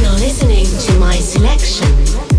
You're listening to my selection.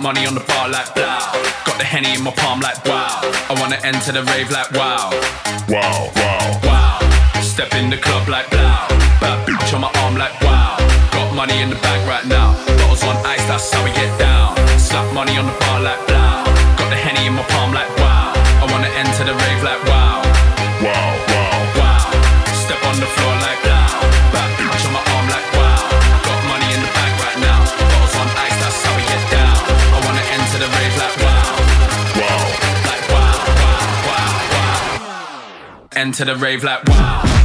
Money on the bar like blah. Got the henny in my palm like wow. I wanna enter the rave like wow. Wow, wow, wow. Step in the club like blah. Bad bitch on my arm like wow. Got money in the bag right now. Bottles on ice, that's how we get down. Slap money on the bar like blah. Got the henny in my palm like wow. I wanna enter the rave like wow. enter the rave like wow.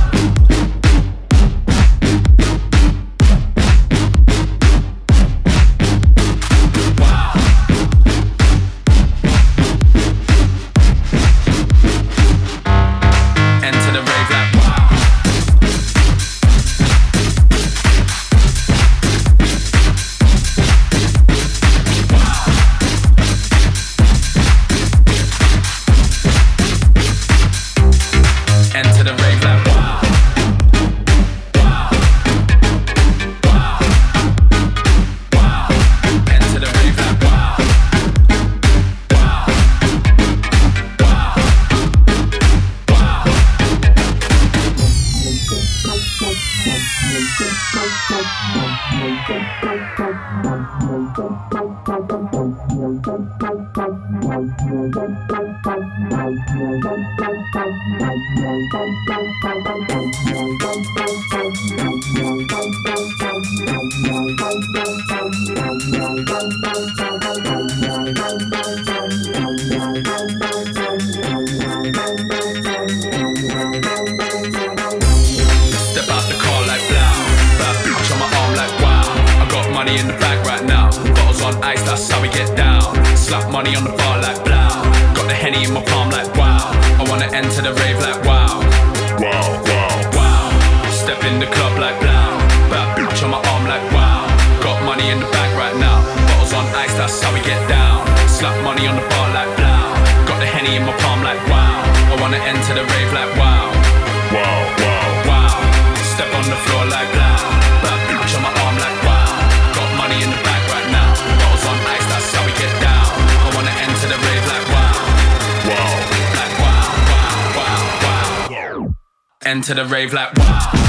wanna enter the rave like Into to the rave like.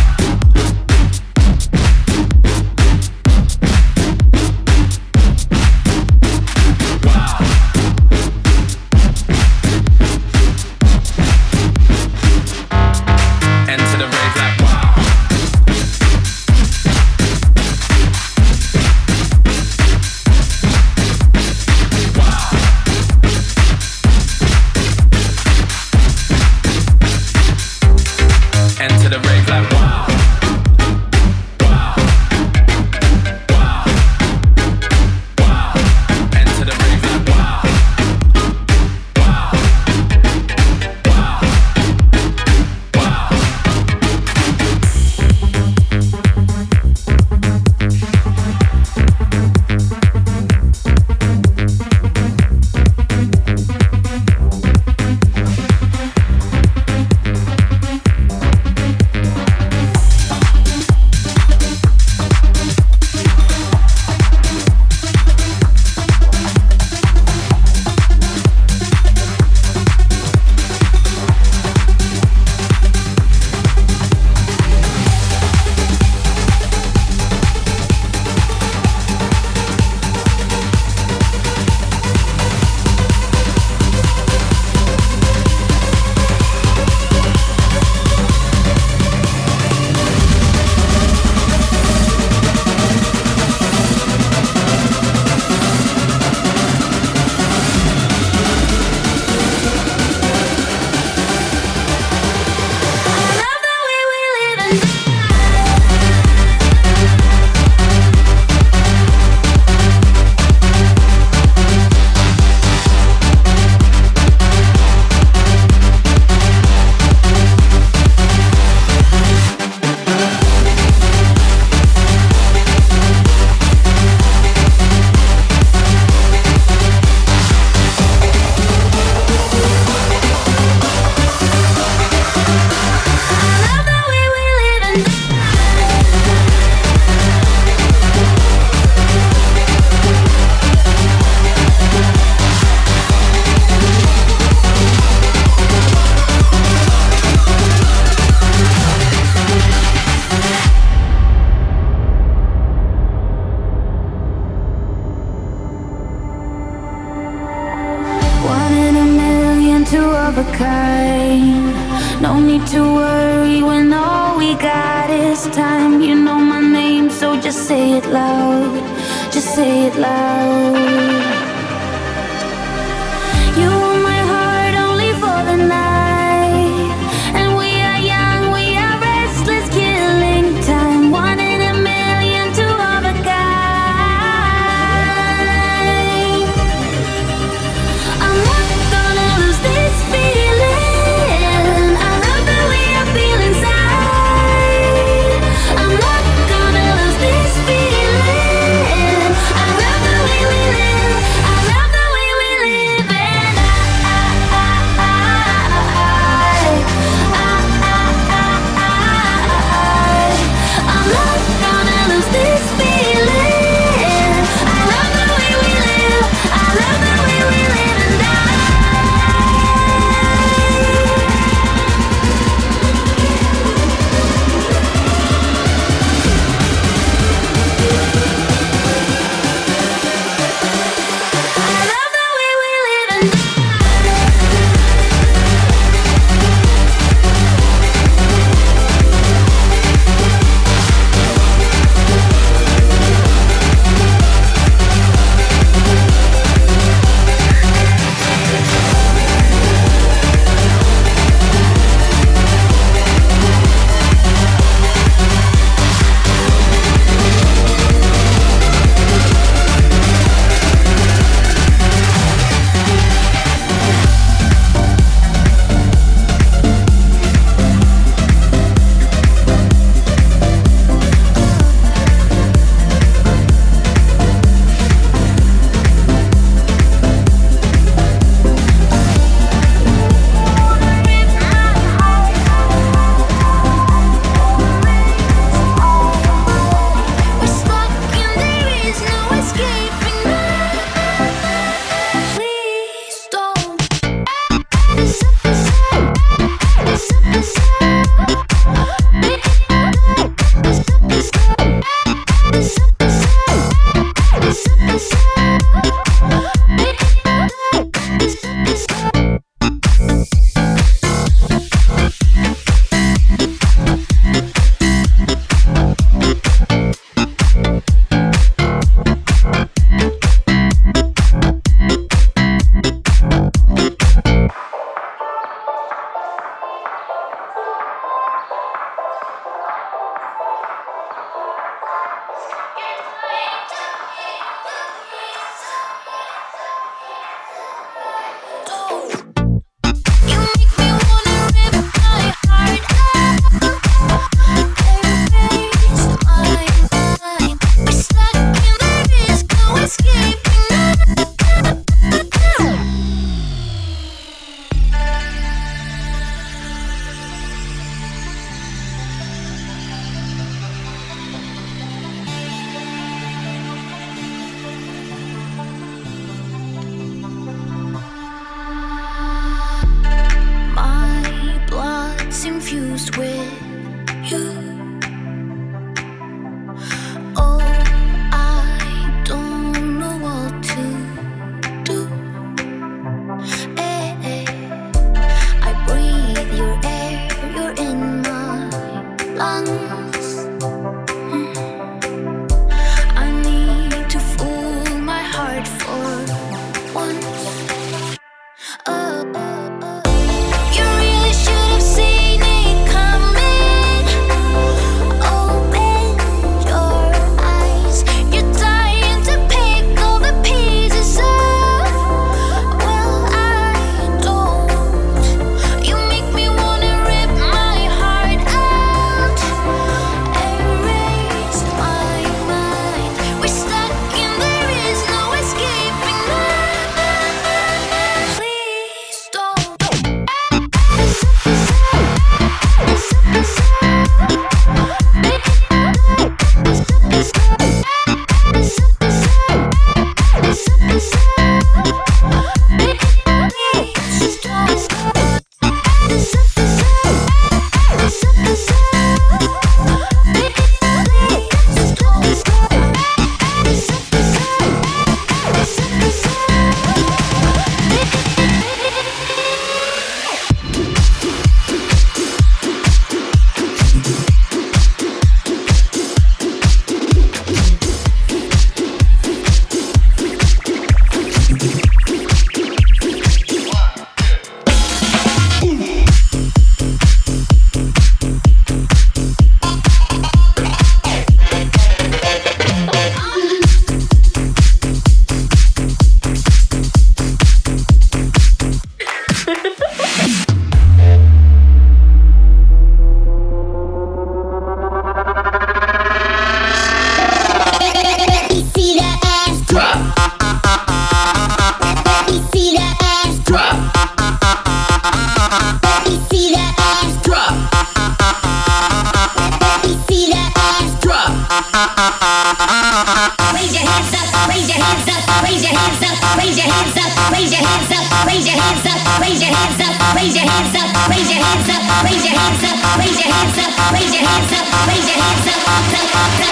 Raise your hands up! Raise your hands up! Raise your hands up! Raise your hands up! Raise your hands up! Raise your hands up! Raise your hands up! Raise your hands up! Raise your hands up! Raise your hands up! Raise your hands up! Raise your hands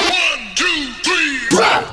One, two, three, rap!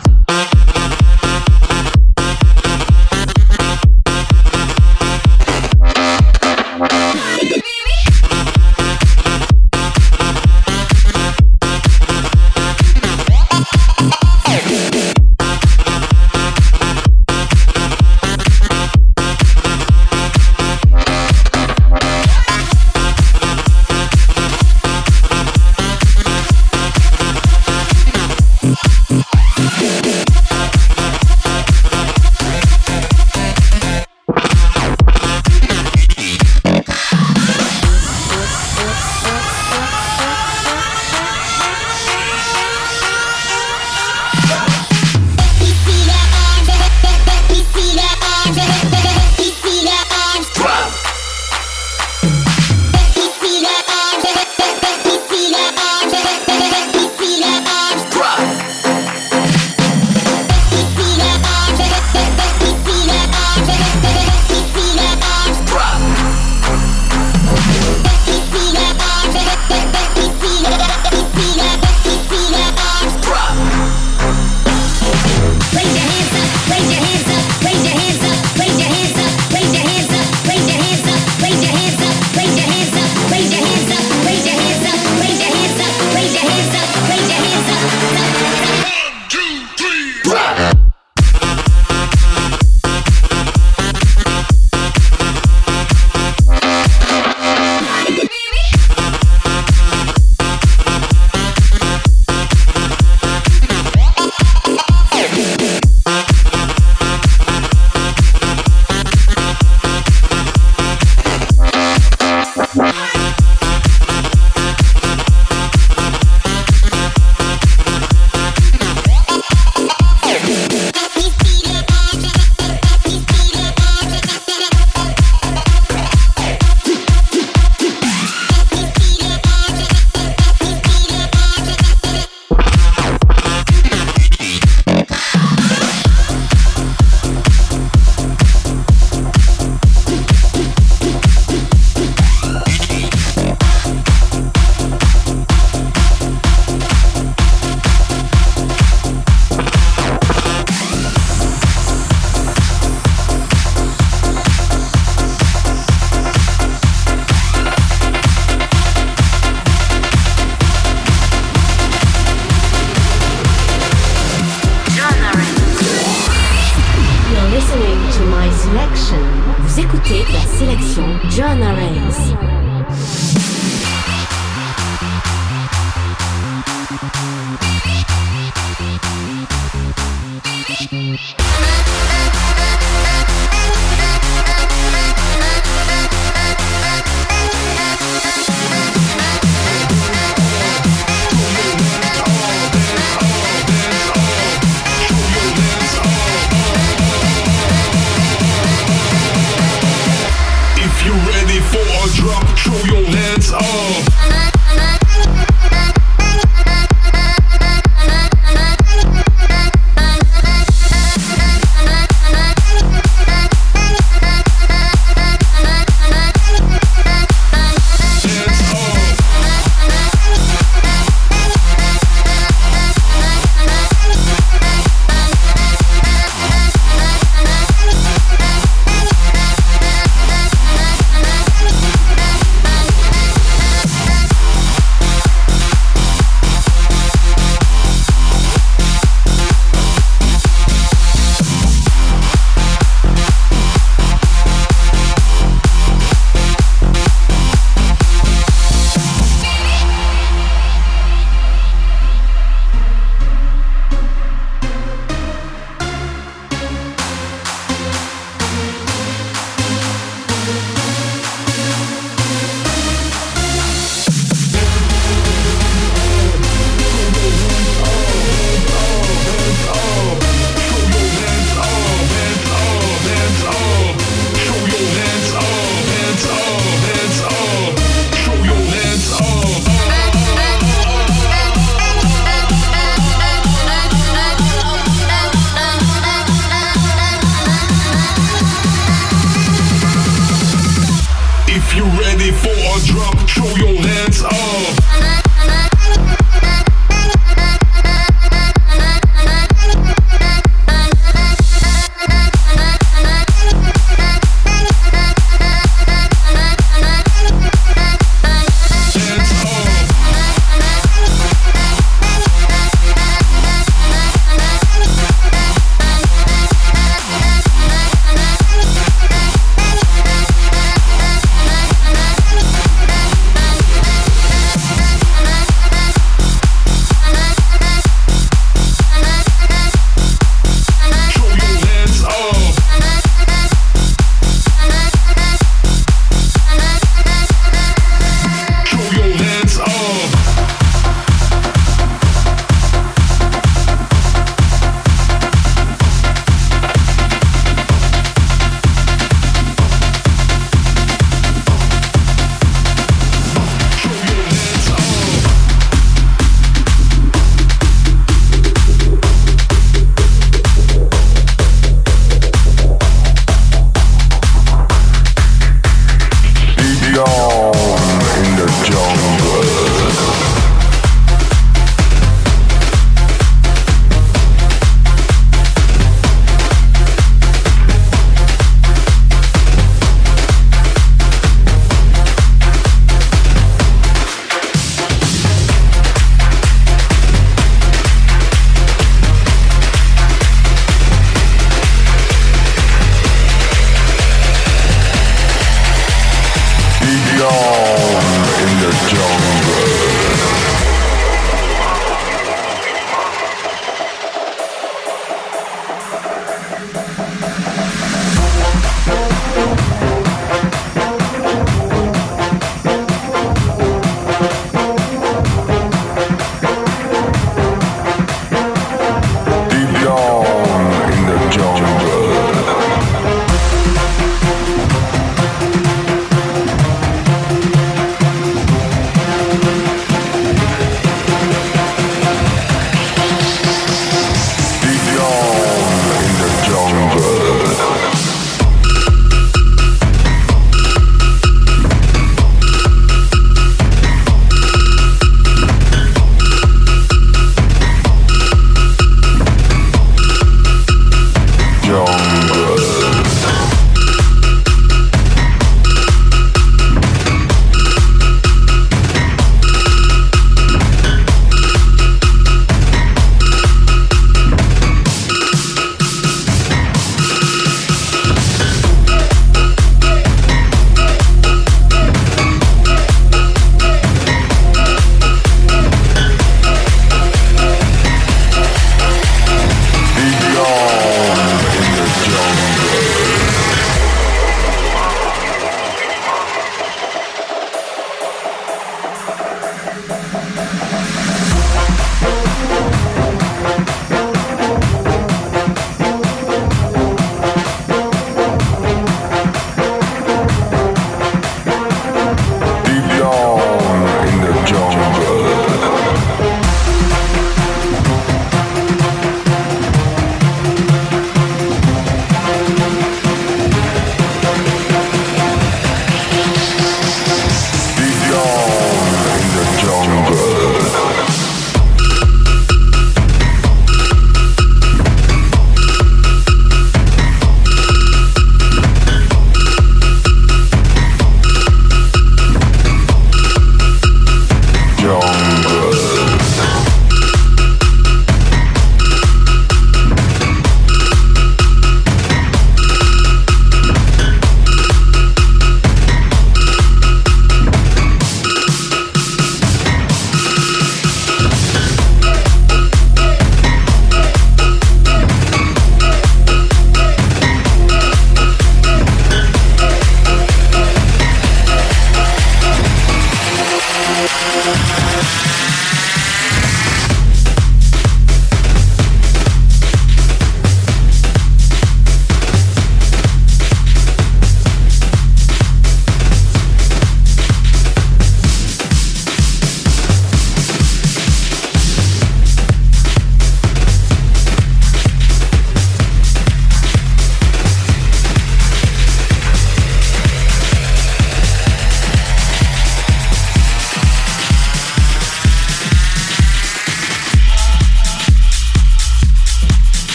throw your hands up.